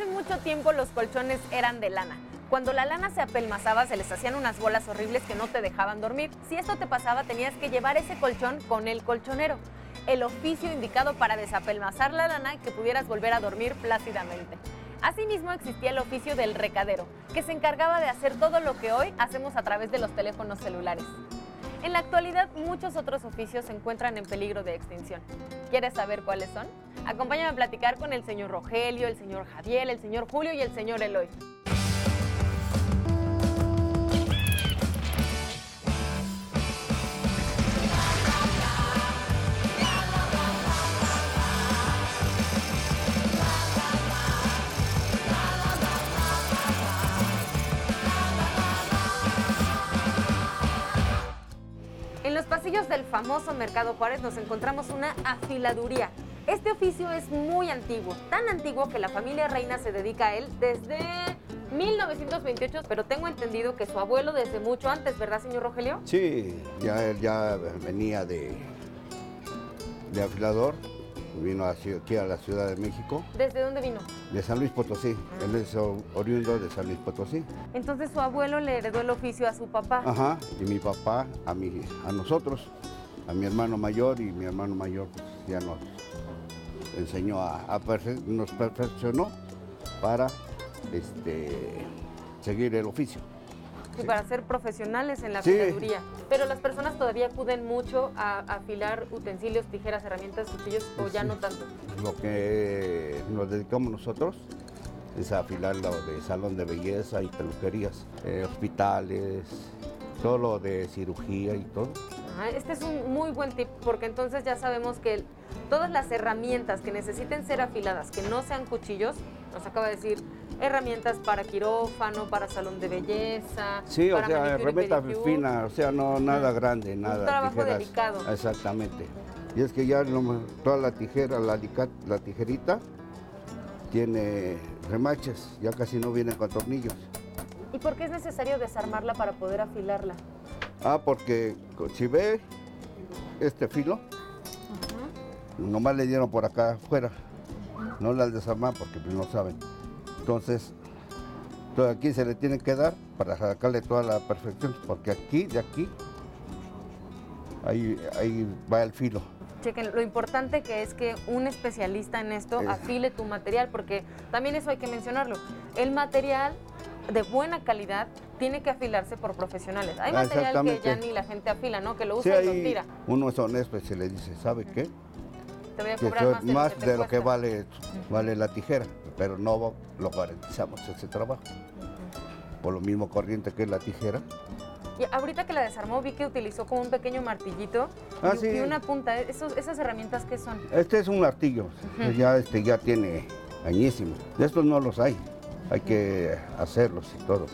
Hace mucho tiempo los colchones eran de lana. Cuando la lana se apelmazaba se les hacían unas bolas horribles que no te dejaban dormir. Si esto te pasaba tenías que llevar ese colchón con el colchonero, el oficio indicado para desapelmazar la lana y que pudieras volver a dormir plácidamente. Asimismo existía el oficio del recadero, que se encargaba de hacer todo lo que hoy hacemos a través de los teléfonos celulares. En la actualidad muchos otros oficios se encuentran en peligro de extinción. ¿Quieres saber cuáles son? Acompáñame a platicar con el señor Rogelio, el señor Javier, el señor Julio y el señor Eloy. Pasillos del famoso Mercado Juárez nos encontramos una afiladuría. Este oficio es muy antiguo, tan antiguo que la familia reina se dedica a él desde 1928, pero tengo entendido que su abuelo desde mucho antes, ¿verdad, señor Rogelio? Sí, ya él ya venía de, de afilador, vino aquí a la Ciudad de México, ¿Desde dónde vino? de San Luis Potosí. Él es oriundo de San Luis Potosí. Entonces su abuelo le heredó el oficio a su papá. Ajá, y mi papá a, mi, a nosotros, a mi hermano mayor, y mi hermano mayor pues, ya nos enseñó a, a perfe- nos perfeccionó para este, seguir el oficio. Y para ser profesionales en la afiladuría. Pero las personas todavía acuden mucho a afilar utensilios, tijeras, herramientas, cuchillos o ya Sí. no tanto. Lo que nos dedicamos nosotros es a afilar lo de salón de belleza y peluquerías, eh, hospitales, todo lo de cirugía y todo. Ah, este es un muy buen tip porque entonces ya sabemos que todas las herramientas que necesiten ser afiladas, que no sean cuchillos, nos acaba de decir herramientas para quirófano, para salón de belleza, Sí, o sea, manicure y herramienta pedicure. fina, o sea, no nada grande, nada. trabajo delicado. Exactamente. Y es que ya lo- toda la tijera, la, tijerita, tiene remaches, ya casi no viene con tornillos. ¿Y por qué es necesario desarmarla para poder afilarla? Ah, porque si ve este filo, nomás le dieron por acá afuera, no la desarmar porque pues, no saben. Entonces, todo aquí se le tiene que dar para sacarle toda la perfección, porque aquí, de aquí, ahí, ahí va el filo. Chequen, lo importante que es que un especialista en esto Es- afile tu material, porque también eso hay que mencionarlo. El material de buena calidad tiene que afilarse por profesionales. Hay Ah, material que ya ni la gente afila, ¿no? Que lo Sí, usa y lo tira. uno es honesto y se le dice, ¿sabe qué? Te voy a cobrar más es de, más lo que, te de lo que cuesta. vale, vale la tijera, pero no lo garantizamos ese trabajo. Por lo mismo corriente que es la tijera, Y ahorita que la desarmó vi que utilizó como un pequeño martillito Ah, y, sí. y una punta. Esos- ¿Esas herramientas qué son? Este es un martillo, ya, este, ya tiene añísimo. De estos no los hay, hay que hacerlos y todo.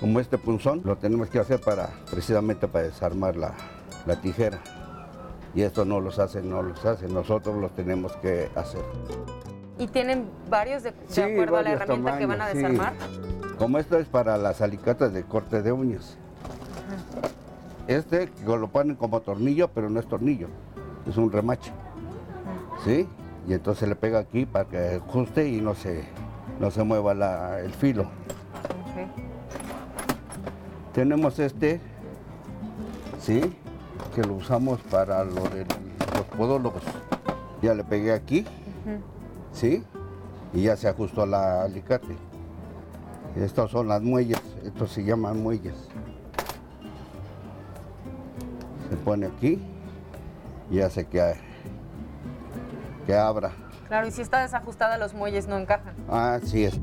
Como este punzón, lo tenemos que hacer para, precisamente para desarmar la, la tijera. Y esto no los hacen, no los hacen, nosotros los tenemos que hacer. Y tienen varios de, de Sí, acuerdo a la herramienta que van a sí. desarmar. Como esto es para las alicatas de corte de uñas. Este lo ponen como tornillo, pero no es tornillo, es un remache. ¿Sí? Y entonces le pega aquí para que ajuste y no se, no se mueva la- el filo. Tenemos este, ¿sí? Que lo usamos para lo de los podólogos. Ya le pegué aquí, ¿sí? Y ya se ajustó la alicate. Estos son las muelles, estos se llaman muelles. Se pone aquí y hace que, que abra. Claro, y si está desajustada los muelles no encajan. Ah, sí es.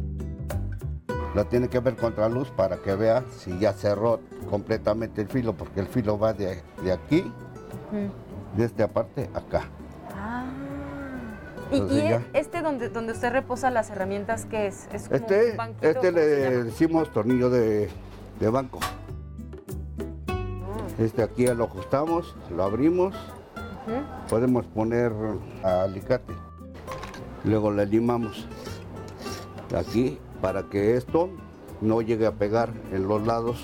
Lo tiene que ver contra luz para que vea si ya cerró completamente el filo, porque el filo va de, de aquí, de esta parte, acá. Ah. Y, Entonces y ya. este donde, donde usted reposa las herramientas, ¿qué es? ¿Es como un Este, banquito? este ¿Cómo se le decimos tornillo de, de banco. Ah. Este aquí lo ajustamos, lo abrimos, podemos poner alicate. Luego le limamos aquí para que esto no llegue a pegar en los lados,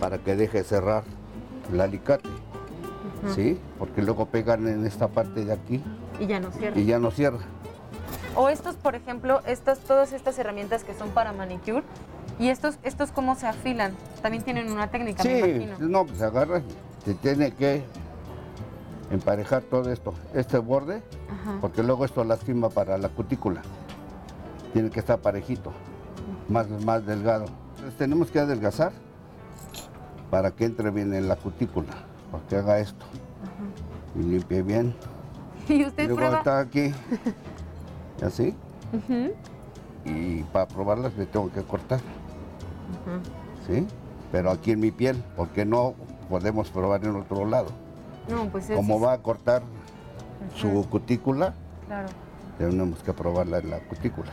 para que deje cerrar el alicate. ¿Sí? Porque luego pegan en esta parte de aquí Y ya no cierra. y ya no cierra. O estos, por ejemplo, estas, todas estas herramientas que son para manicure. ¿Y estos, estos cómo se afilan? También tienen una técnica, me Sí, imagino. no, pues agarra, se tiene que emparejar todo esto, este borde, Ajá. porque luego esto lastima para la cutícula. Tiene que estar parejito, más, más delgado. Entonces tenemos que adelgazar para que entre bien en la cutícula, para que haga esto. Y limpie bien. Y usted Luego prueba. está aquí, así, y para probarlas me tengo que cortar. ¿sí? Pero aquí en mi piel, porque no podemos probar en otro lado. No, pues es. Como va a cortar su cutícula, Claro. tenemos que probarla en la cutícula,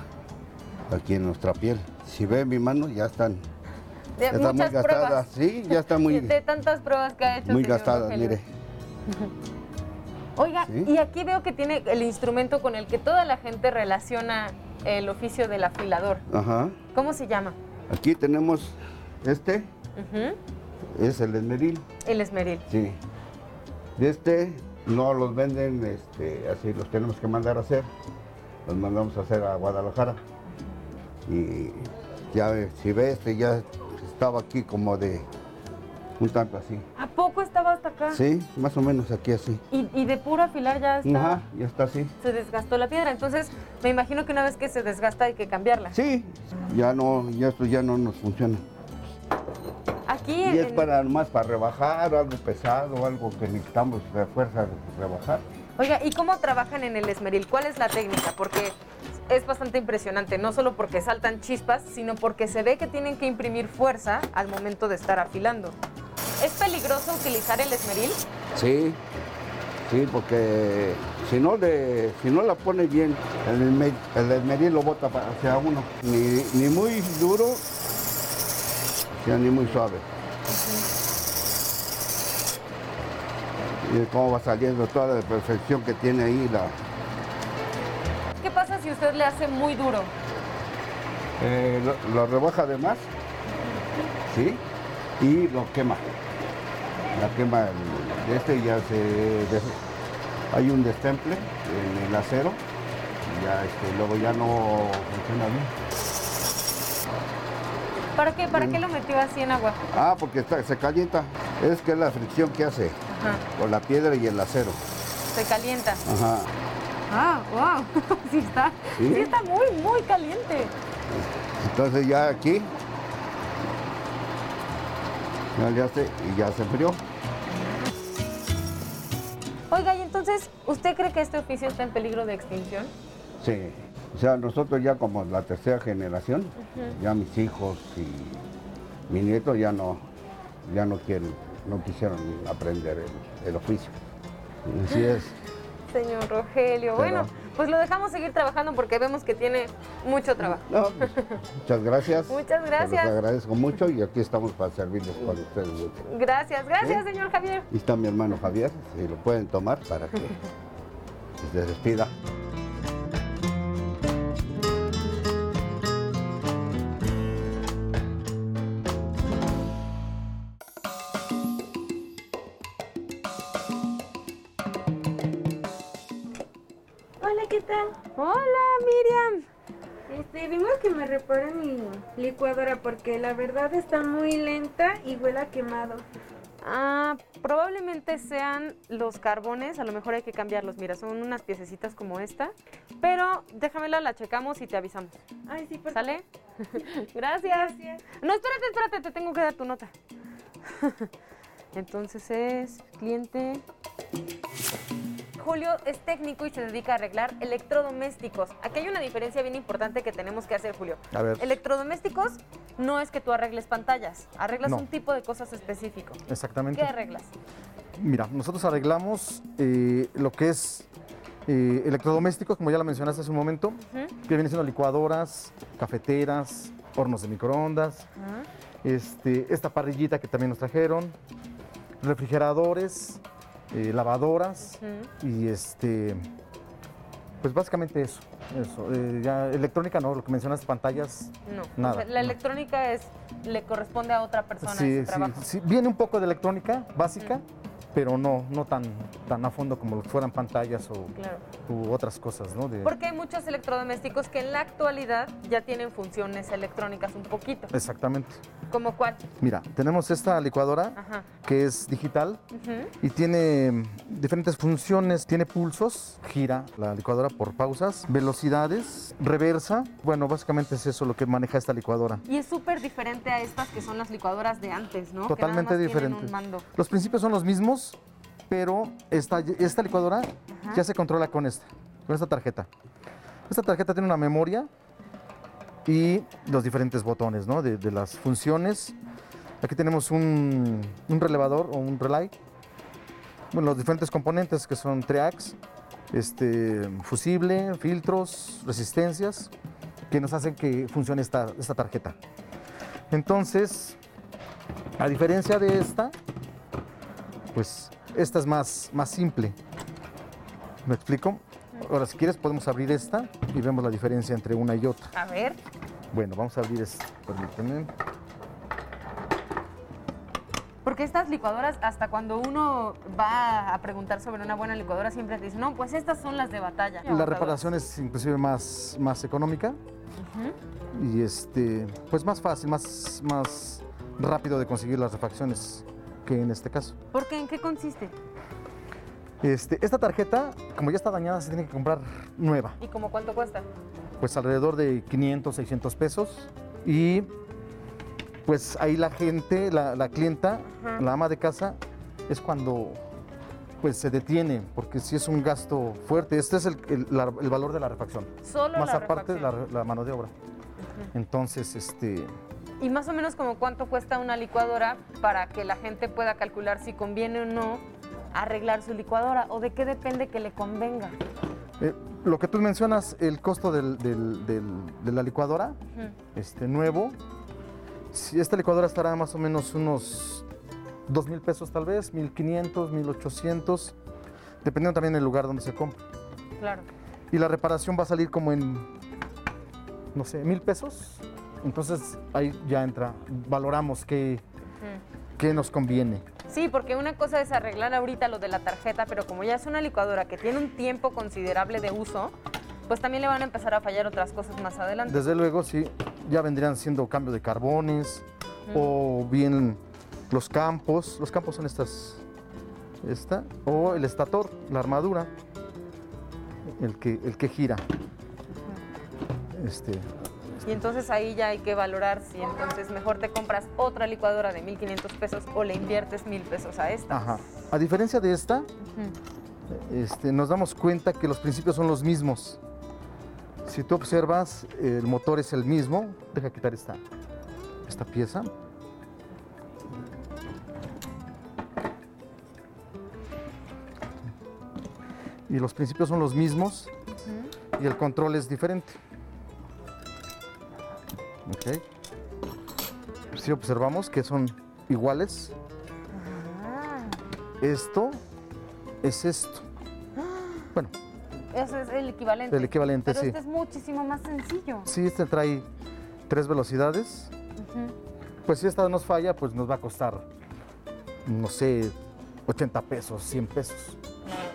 aquí en nuestra piel. Si ve mi mano, ya están, De ya están muy pruebas. Sí, ya está muy, De tantas pruebas que ha hecho. muy Rogelio. mire. Oiga, Sí. y aquí veo que tiene el instrumento con el que toda la gente relaciona el oficio del afilador. Ajá. ¿Cómo se llama? Aquí tenemos este, es el esmeril. El esmeril. Sí. Este no los venden, este, así los tenemos que mandar a hacer. Los mandamos a hacer a Guadalajara. Y ya si ve este ya estaba aquí como de un tanto así. ¿A poco estaba hasta acá? Sí, más o menos aquí así. Y, y de puro afilar ya está. Ajá, ya está así. Se desgastó la piedra. Entonces, me imagino que una vez que se desgasta hay que cambiarla. Sí, ya no, ya esto ya no nos funciona. Aquí Y es para más para rebajar, algo pesado, algo que necesitamos de fuerza de rebajar. Oiga, ¿y cómo trabajan en el esmeril? ¿Cuál es la técnica? Porque es bastante impresionante, no solo porque saltan chispas, sino porque se ve que tienen que imprimir fuerza al momento de estar afilando. ¿Es peligroso utilizar el esmeril? Sí, sí, porque si no le, si no la pone bien, el, el esmeril lo bota hacia uno. Ni, ni muy duro, ni muy suave. Y cómo va saliendo toda la perfección que tiene ahí la, ¿Qué pasa si usted le hace muy duro? Eh, lo, lo rebaja de más, ¿sí? Y lo quema. La quema de este ya se... hay un destemple en el acero y ya este, luego ya no funciona bien. ¿Para qué? ¿Para qué lo metió así en agua? Ah, porque está- se calienta. Es que es la fricción que hace Ajá. con la piedra y el acero. Se calienta. Ajá. Ah, wow. sí está. Sí. Sí está muy, muy caliente. Entonces ya aquí ya le hace y ya se enfrió. Oiga, y entonces, ¿usted cree que este oficio está en peligro de extinción? Sí, o sea, nosotros ya como la tercera generación, ya mis hijos y mi nieto ya no, ya no quieren, no quisieron aprender el, el oficio. Así es. Señor Rogelio, Pero- bueno, pues lo dejamos seguir trabajando porque vemos que tiene mucho trabajo. No, pues, muchas gracias. Muchas gracias. los agradezco mucho y aquí estamos para servirles cuando ustedes gusten. Gracias, gracias, ¿Sí? señor Javier. Y está mi hermano Javier, si lo pueden tomar para que se despida. Hola, ¿qué tal? Hola, Miriam. Este, vengo a que me reparen mi licuadora porque la verdad está muy lenta y huele a quemado. Ah, probablemente sean los carbones, a lo mejor hay que cambiarlos. Mira, son unas piececitas como esta, pero déjamela, la checamos y te avisamos. Ay, sí, por ¿Sale? Gracias. Gracias. No, espérate, espérate, te tengo que dar tu nota. Entonces es cliente. Julio es técnico y se dedica a arreglar electrodomésticos. Aquí hay una diferencia bien importante que tenemos que hacer, Julio. A ver. Electrodomésticos no es que tú arregles pantallas, arreglas No. un tipo de cosas específico. Exactamente. ¿Qué arreglas? Mira, nosotros arreglamos eh, lo que es eh, electrodomésticos, como ya lo mencionaste hace un momento, Ujú. que vienen siendo licuadoras, cafeteras, hornos de microondas, este, esta parrillita que también nos trajeron, refrigeradores, eh, lavadoras y este, pues básicamente eso. eso. Eh, ya electrónica no, lo que mencionas pantallas. No, Nada, o sea, la no. electrónica es le corresponde a otra persona Sí, ese sí, trabajo. sí, viene un poco de electrónica básica, pero no, no tan, tan a fondo como fueran pantallas o Claro. u otras cosas, ¿no? De- Porque hay muchos electrodomésticos que en la actualidad ya tienen funciones electrónicas un poquito. Exactamente. ¿Como cuál? Mira, tenemos esta licuadora Ajá. que es digital y tiene mm, diferentes funciones. Tiene pulsos, gira la licuadora por pausas, velocidades, reversa. Bueno, básicamente es eso lo que maneja esta licuadora. Y es súper diferente a estas que son las licuadoras de antes, ¿no? Que Totalmente nada más tienen diferente. un mando. Los principios son los mismos, pero esta, esta licuadora ya se controla con esta, con esta tarjeta. Esta tarjeta tiene una memoria y los diferentes botones ¿no? de, de las funciones. Aquí tenemos un, un relevador o un relay. Bueno, los diferentes componentes que son triax, este, fusible, filtros, resistencias, que nos hacen que funcione esta, esta tarjeta. Entonces, a diferencia de esta, pues esta es más, más simple. ¿Me explico? Ahora, si quieres, podemos abrir esta y vemos la diferencia entre una y otra. A ver. Bueno, vamos a abrir esta. Permíteme. Porque estas licuadoras, hasta cuando uno va a preguntar sobre una buena licuadora, siempre te dicen, no, pues estas son las de batalla. La reparación es inclusive más, más económica y este, pues más fácil, más, más rápido de conseguir las refacciones que en este caso. ¿Por qué? ¿En qué consiste? Este, esta tarjeta, como ya está dañada, se tiene que comprar nueva. ¿Y como cuánto cuesta? pues alrededor de 500, 600 pesos. Y pues ahí la gente, la, la clienta, Ajá. la ama de casa, es cuando pues se detiene, porque si es un gasto fuerte. Este es el, el- la- el valor de la refacción. Solo Más la aparte refacción. la mano de obra. Entonces, este, Y más o menos como cuánto cuesta una licuadora para que la gente pueda calcular si conviene o no arreglar su licuadora o de qué depende que le convenga. eh, lo que tú mencionas, el costo del- del- del- de la licuadora, este nuevo, si esta licuadora estará más o menos unos 2 mil pesos tal vez, 1500, 1800, dependiendo también del lugar donde se compre. Claro. Y la reparación va a salir como en, no sé, mil pesos. Entonces ahí ya entra, valoramos qué, qué nos conviene. Sí, porque una cosa es arreglar ahorita lo de la tarjeta, pero como ya es una licuadora que tiene un tiempo considerable de uso, pues también le van a empezar a fallar otras cosas más adelante. Desde luego, sí, ya vendrían siendo cambio de carbones o bien los campos. Los campos son estas, esta, o el estator, la armadura, el que, el que gira. Este, Y entonces ahí ya hay que valorar si entonces mejor te compras otra licuadora de 1.500 pesos o le inviertes mil pesos a esta. ajá. A diferencia de esta, este, nos damos cuenta que los principios son los mismos. Si tú observas, el motor es el mismo. Deja quitar esta, esta pieza. Y los principios son los mismos y el control es diferente. Ok. Si observamos que son iguales, Ah, esto es esto. Bueno, ese es el equivalente. el equivalente, Pero sí. este es muchísimo más sencillo. Sí, este trae tres velocidades. Pues si esta nos falla, pues nos va a costar, no sé, 80 pesos, 100 pesos.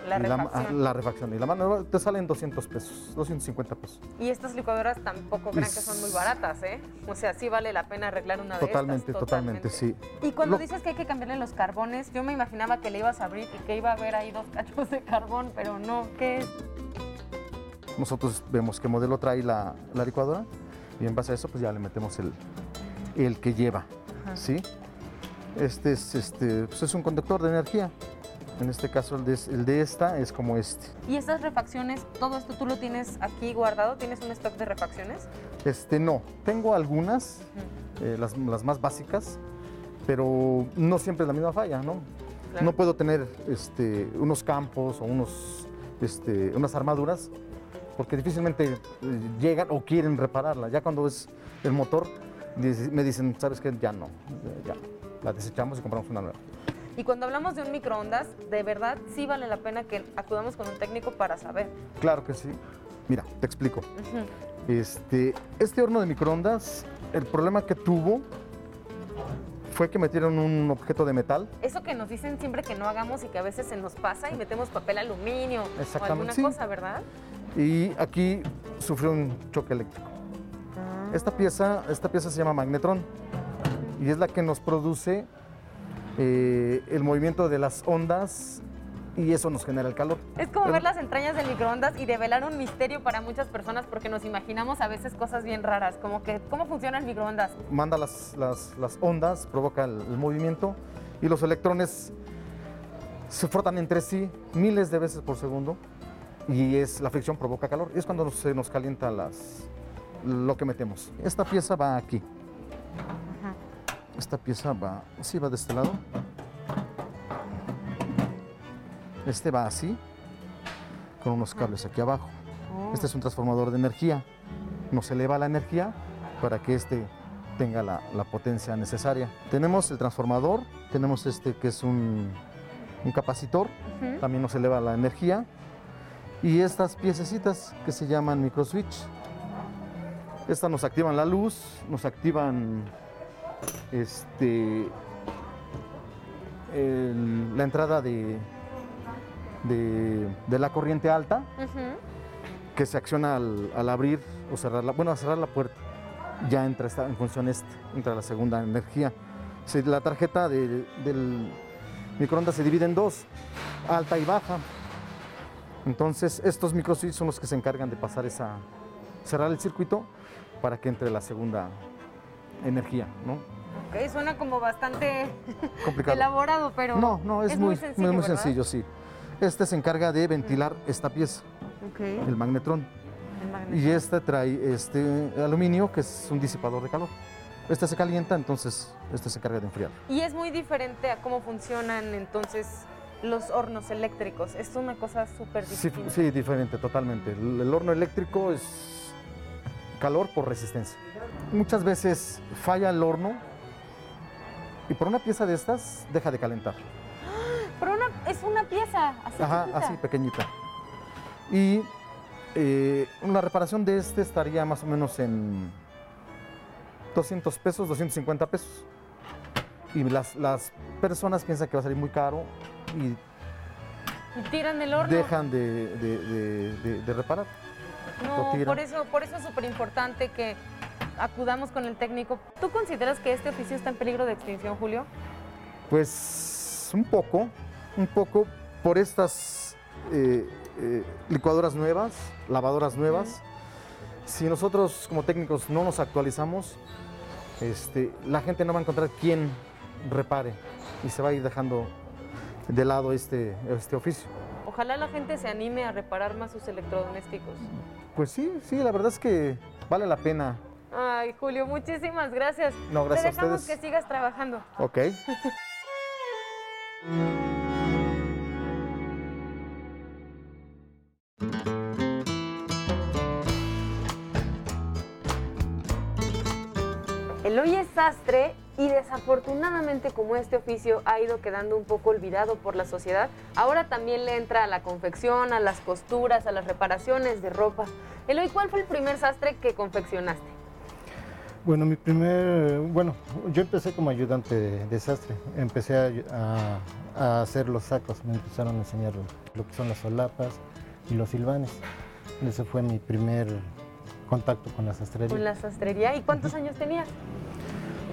La refacción. la refacción. Y la mano te salen 200 pesos, 250 pesos. Y estas licuadoras tampoco crean que son muy baratas, ¿eh? O sea, sí vale la pena arreglar una de Totalmente, estas. totalmente, sí. Y cuando Lo- dices que hay que cambiarle los carbones, yo me imaginaba que le ibas a abrir y que iba a haber ahí dos cachos de carbón, pero no, ¿qué es? Nosotros vemos qué modelo trae la, la licuadora y en base a eso pues ya le metemos el, el que lleva, ¿sí? Este es, este, pues es un conductor de energía. En este caso el de, el de esta es como este. Y estas refacciones, todo esto tú lo tienes aquí guardado, ¿tienes un stock de refacciones? Este no, tengo algunas, eh, las, las más básicas, pero no siempre es la misma falla, ¿no? Claro. No puedo tener este, unos campos o unos, este, unas armaduras porque difícilmente eh, llegan o quieren repararla. Ya cuando es el motor, me dicen, ¿sabes qué? Ya no, ya, la desechamos y compramos una nueva. Y cuando hablamos de un microondas, de verdad sí vale la pena que acudamos con un técnico para saber. Claro que sí. Mira, te explico. Este, este horno de microondas, el problema que tuvo fue que metieron un objeto de metal. Eso que nos dicen siempre que no hagamos y que a veces se nos pasa y metemos papel aluminio o alguna sí. cosa, ¿verdad? y aquí sufrió un choque eléctrico. Esta pieza, esta pieza se llama magnetrón y es la que nos produce eh, el movimiento de las ondas y eso nos genera el calor. Es como Pero- ver las entrañas del microondas y develar un misterio para muchas personas porque nos imaginamos a veces cosas bien raras, como que cómo funciona el microondas. Manda las, las- las ondas, provoca el, el movimiento y los electrones se frotan entre sí miles de veces por segundo y es, la fricción provoca calor. Y es cuando se nos calienta las, lo que metemos. Esta pieza va aquí. Esta pieza va, sí va de este lado. Este va así, con unos cables aquí abajo. Este es un transformador de energía. Nos eleva la energía para que este tenga la, la potencia necesaria. Tenemos el transformador, tenemos este que es un, un capacitor, también nos eleva la energía. Y estas piececitas que se llaman microswitch. Estas nos activan la luz, nos activan este, el- la entrada de, de- de la corriente alta que se acciona al, al abrir o cerrar la, bueno, a cerrar la puerta. Ya entra esta, en función esta, entra la segunda energía. Si la tarjeta de- del microondas se divide en dos, alta y baja. Entonces, estos microswitches son los que se encargan de pasar esa, cerrar el circuito para que entre la segunda energía, ¿no? Ok, suena como bastante Complicado. elaborado, pero No, no, es, muy, sencillo. muy sencillo, sí. Este se encarga de ventilar esta pieza, Ok, el magnetrón. el. Y este trae este aluminio que es un disipador de calor. Este se calienta, entonces este se encarga de enfriar. Y es muy diferente a cómo funcionan entonces los hornos eléctricos. Es una cosa súper Sí, distinta. sí, diferente, totalmente. El, el horno eléctrico es calor por resistencia. Muchas veces falla el horno y por una pieza de estas deja de calentar. Pero una, es una pieza así Ajá, chiquita. así pequeñita. Y eh, una reparación de este estaría más o menos en 200 pesos, 250 pesos. Y las, las personas piensan que va a salir muy caro y Y tiran el horno. dejan de, de- de- de- de reparar. No, por eso, por eso es súper importante que acudamos con el técnico. ¿Tú consideras que este oficio está en peligro de extinción, Julio? Pues un poco, un poco por estas eh, eh, licuadoras nuevas, lavadoras nuevas. Si nosotros como técnicos no nos actualizamos, este, la gente no va a encontrar quién repare y se va a ir dejando de lado este, este oficio. Ojalá la gente se anime a reparar más sus electrodomésticos. Pues sí, sí, la verdad es que vale la pena. Ay, Julio, muchísimas gracias. No, gracias Te a dejamos ustedes. que sigas trabajando. Ok. Eloy es sastre y desafortunadamente como este oficio ha ido quedando un poco olvidado por la sociedad, ahora también le entra a la confección, a las costuras, a las reparaciones de ropa. Eloy, ¿cuál fue el primer sastre que confeccionaste? Bueno, mi primer, bueno, yo empecé como ayudante de, de sastre. Empecé a, a- a hacer los sacos, me empezaron a enseñar lo, lo que son las solapas y los silvanes. Ese fue mi primer contacto con la sastrería. Con la sastrería. ¿Y cuántos años tenías?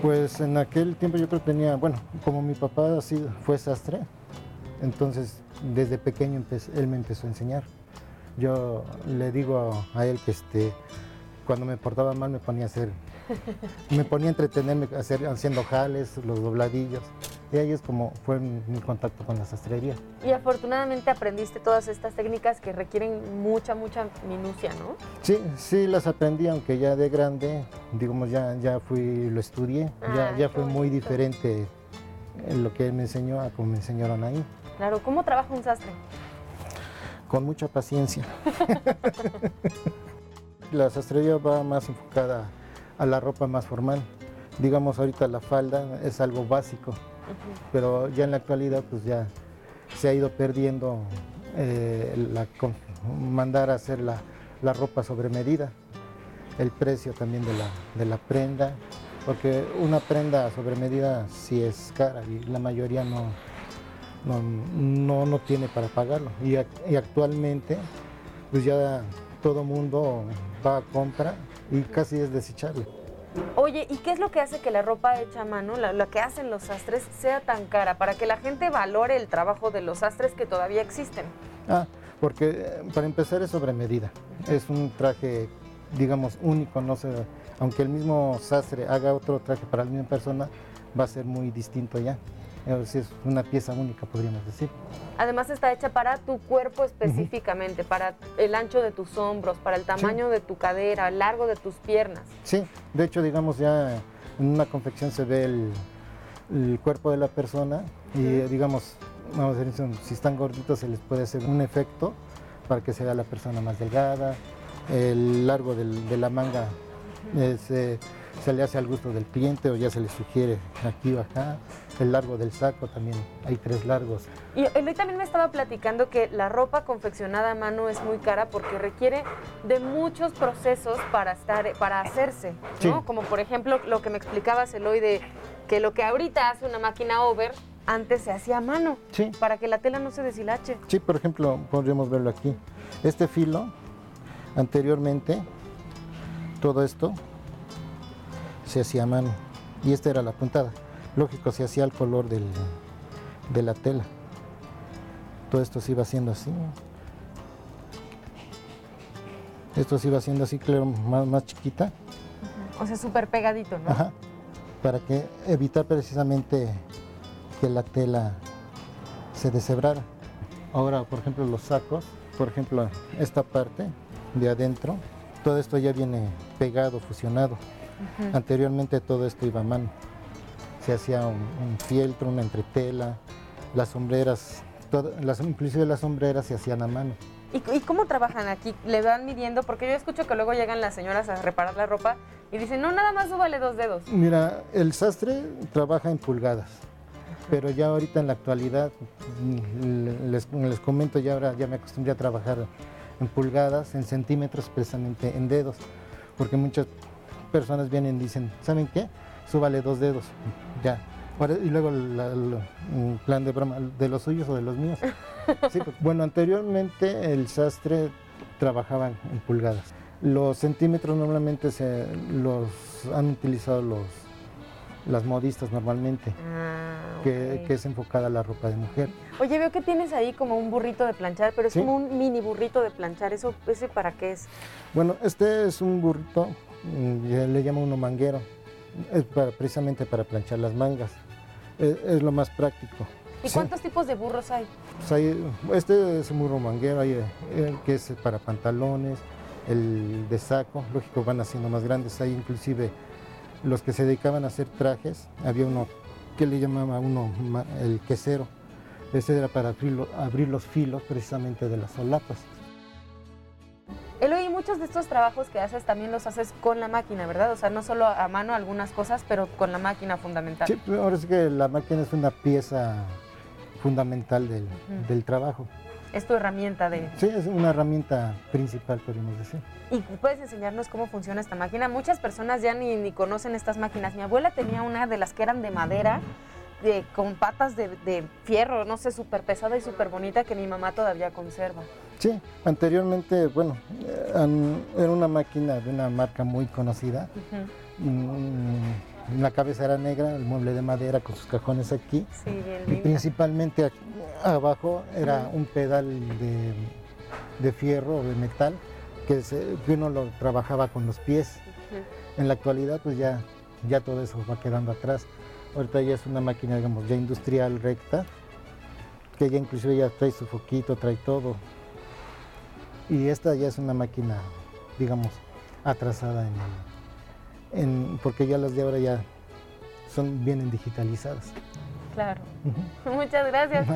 Pues en aquel tiempo yo creo que tenía, bueno, como mi papá así fue sastre, entonces desde pequeño él me empezó a enseñar. Yo le digo a, a él que este, cuando me portaba mal me ponía a hacer, me ponía a entretenerme hacer, haciendo jales, los dobladillos. Y ahí es como fue mi, contacto con la sastrería. Y afortunadamente aprendiste todas estas técnicas que requieren mucha, mucha minucia, ¿no? Sí, sí las aprendí, aunque ya de grande, digamos, ya, ya fui, lo estudié, ya, Ah, ya fue muy diferente en lo que él me enseñó a como me enseñaron ahí. Claro, ¿cómo trabaja un sastre? Con mucha paciencia. la sastrería va más enfocada a la ropa más formal. Digamos, ahorita la falda es algo básico, pero ya en la actualidad pues ya se ha ido perdiendo eh, mandar a hacer la, la ropa sobre medida, el precio también de la, de la prenda porque una prenda sobre medida sí es cara y la mayoría no, no, no, no tiene para pagarlo. Y, y actualmente, pues ya todo mundo va a compra y casi es desechable. Oye, ¿y qué es lo que hace que la ropa hecha a mano, la- que hacen los sastres, sea tan cara? Para que la gente valore el trabajo de los sastres que todavía existen. Ah, porque eh, para empezar es sobre medida. Es un traje, digamos, único, no sé, aunque el mismo sastre haga otro traje para la misma persona, va a ser muy distinto ya. Es es una pieza única, podríamos decir. Además está hecha para tu cuerpo específicamente, para el ancho de tus hombros, para el tamaño de tu cadera, el largo de tus piernas. Sí, de hecho, digamos, ya en una confección se ve el, el cuerpo de la persona y, digamos, vamos a decir, si están gorditos se les puede hacer un efecto para que se vea la persona más delgada, el largo del- de la manga eh, se, le hace al gusto del cliente o ya se le sugiere aquí o acá, el largo del saco también, hay tres largos. Y Eloy también me estaba platicando que la ropa confeccionada a mano es muy cara porque requiere de muchos procesos para estar, para hacerse, ¿no? Sí. Como por ejemplo lo que me explicabas Eloy de que lo que ahorita hace una máquina over antes se hacía a mano Sí. para que la tela no se deshilache. Sí, por ejemplo, podríamos verlo aquí. Este filo, anteriormente, todo esto se hacía a mano y esta era la puntada. Lógico, se hacía al color del- de la tela. Todo esto se iba haciendo así. Esto se iba haciendo así, claro, más, más chiquita. O sea, súper pegadito, ¿no? Ajá. Para que evitar precisamente que la tela se deshebrara. Ahora, por ejemplo, los sacos, por ejemplo, esta parte de adentro, todo esto ya viene pegado, fusionado. Anteriormente todo esto iba a mano. Se hacía un, un fieltro, una entretela, las sombreras, todo- las, inclusive las sombreras se hacían a mano. ¿Y, y cómo trabajan aquí? ¿Le van midiendo? Porque yo escucho que luego llegan las señoras a reparar la ropa y dicen, no, nada más súbale dos dedos. Mira, el sastre trabaja en pulgadas, pero ya ahorita en la actualidad, mm, les, les comento, ya ahora ya me acostumbré a trabajar en pulgadas, en centímetros, precisamente en dedos, porque muchas personas vienen y dicen, ¿saben qué? Súbale dos dedos, ya. Y luego la- la- un plan de broma, ¿de los suyos o de los míos? Sí, pues, bueno, anteriormente el sastre trabajaba en pulgadas. Los centímetros normalmente se los han utilizado los, las modistas normalmente, Ah, que, ok. que es enfocada a la ropa de mujer. Oye, veo que tienes ahí como un burrito de planchar, pero es Sí. como un mini burrito de planchar. ¿Eso ese para qué es? Bueno, este es un burrito, mm, ya le llama uno manguero, es para- precisamente para planchar las mangas. Es, es lo más práctico. ¿Y Sí. cuántos tipos de burros hay? Pues hay- este es un burro manguero, hay eh, el que es para pantalones, el de saco, lógico van haciendo más grandes, hay inclusive los que se dedicaban a hacer trajes, había uno que le llamaba uno el quesero, ese era para abrir los filos precisamente de las solapas. Muchos de estos trabajos que haces también los haces con la máquina, ¿verdad? O sea, no solo a mano algunas cosas, pero con la máquina fundamental. Sí, ahora sí que la máquina es una pieza fundamental del, del trabajo. Es tu herramienta de... Sí, es una herramienta principal, podríamos decir. ¿Y puedes enseñarnos cómo funciona esta máquina? Muchas personas ya ni, ni conocen estas máquinas. Mi abuela tenía una de las que eran de madera, de, con patas de, de fierro, no sé, súper pesada y súper bonita que mi mamá todavía conserva. Sí, anteriormente, bueno, era una máquina de una marca muy conocida. Ujú. Mm, La cabeza era negra, el mueble de madera con sus cajones aquí. Sí, bien Y principalmente aquí abajo era un pedal de, de fierro o de metal que, se- que uno lo trabajaba con los pies. En la actualidad, pues ya, ya todo eso va quedando atrás. Ahorita ya es una máquina, digamos, ya industrial recta, que ya inclusive ya trae su foquito, trae todo. Y esta ya es una máquina, digamos, atrasada en, el- en- porque ya las de ahora ya son vienen digitalizadas. Claro. Muchas gracias.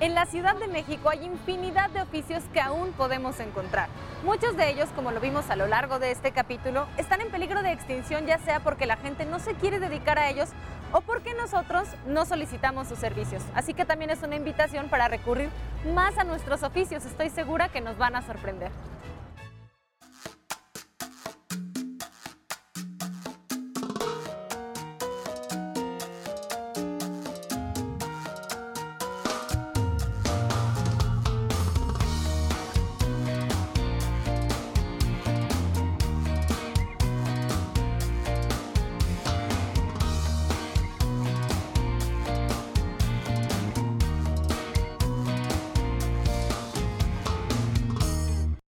En la Ciudad de México hay infinidad de oficios que aún podemos encontrar. Muchos de ellos, como lo vimos a lo largo de este capítulo, están en peligro de extinción ya sea porque la gente no se quiere dedicar a ellos o porque nosotros no solicitamos sus servicios. Así que también es una invitación para recurrir más a nuestros oficios. Estoy segura que nos van a sorprender.